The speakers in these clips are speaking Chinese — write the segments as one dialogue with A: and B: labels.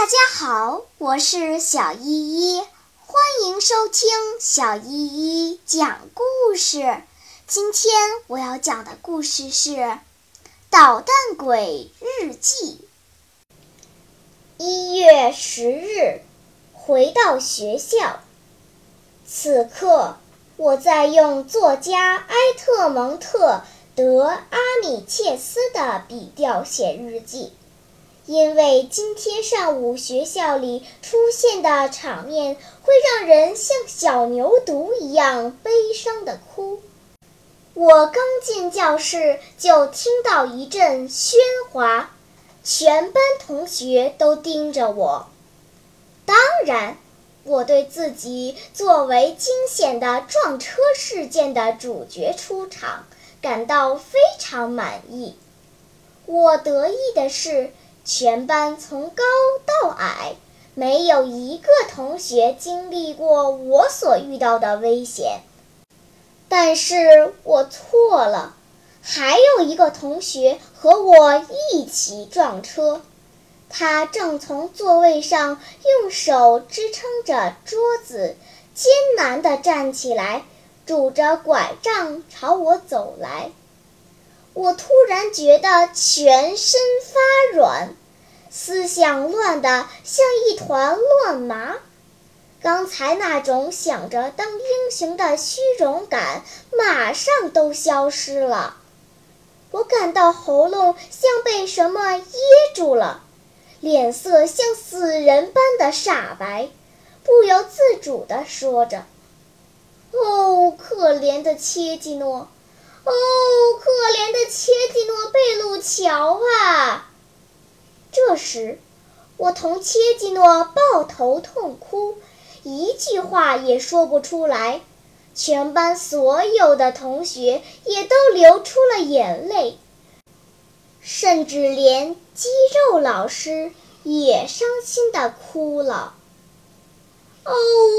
A: 大家好，我是小依依，欢迎收听小依依讲故事。今天我要讲的故事是《捣蛋鬼日记》。一月十日，回到学校，此刻我在用作家埃特蒙特·德阿米切斯的笔调写日记。因为今天上午学校里出现的场面会让人像小牛犊一样悲伤的哭。我刚进教室就听到一阵喧哗，全班同学都盯着我。当然，我对自己作为惊险的撞车事件的主角出场感到非常满意。我得意的是。全班从高到矮，没有一个同学经历过我所遇到的危险。但是我错了，还有一个同学和我一起撞车，他正从座位上用手支撑着桌子，艰难地站起来，拄着拐杖朝我走来。我突然觉得全身发软，思想乱得像一团乱麻。刚才那种想着当英雄的虚荣感马上都消失了。我感到喉咙像被什么噎住了，脸色像死人般的煞白，不由自主地说着：“哦，可怜的切基诺。”哦，可怜的切蒂诺贝鲁乔啊！这时，我同切基诺抱头痛哭，一句话也说不出来。全班所有的同学也都流出了眼泪，甚至连肌肉老师也伤心地哭了。哦，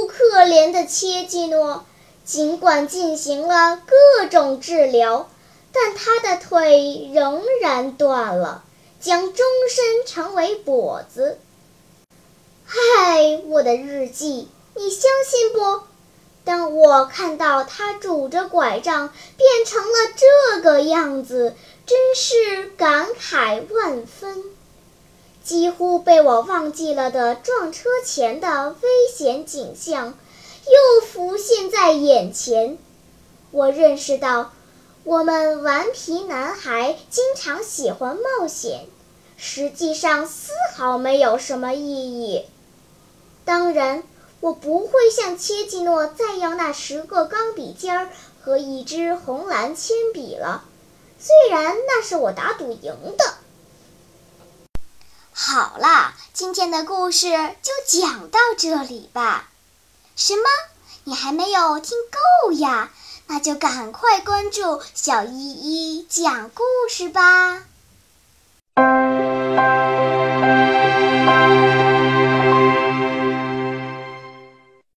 A: 可怜的切基诺！尽管进行了各种治疗，但他的腿仍然断了，将终身成为跛子。嗨，我的日记，你相信不？当我看到他拄着拐杖变成了这个样子，真是感慨万分。几乎被我忘记了的撞车前的危险景象。又浮现在眼前，我认识到，我们顽皮男孩经常喜欢冒险，实际上丝毫没有什么意义。当然，我不会向切季诺再要那十个钢笔尖儿和一支红蓝铅笔了，虽然那是我打赌赢的。好啦，今天的故事就讲到这里吧。什么？你还没有听够呀？那就赶快关注小依依讲故事吧。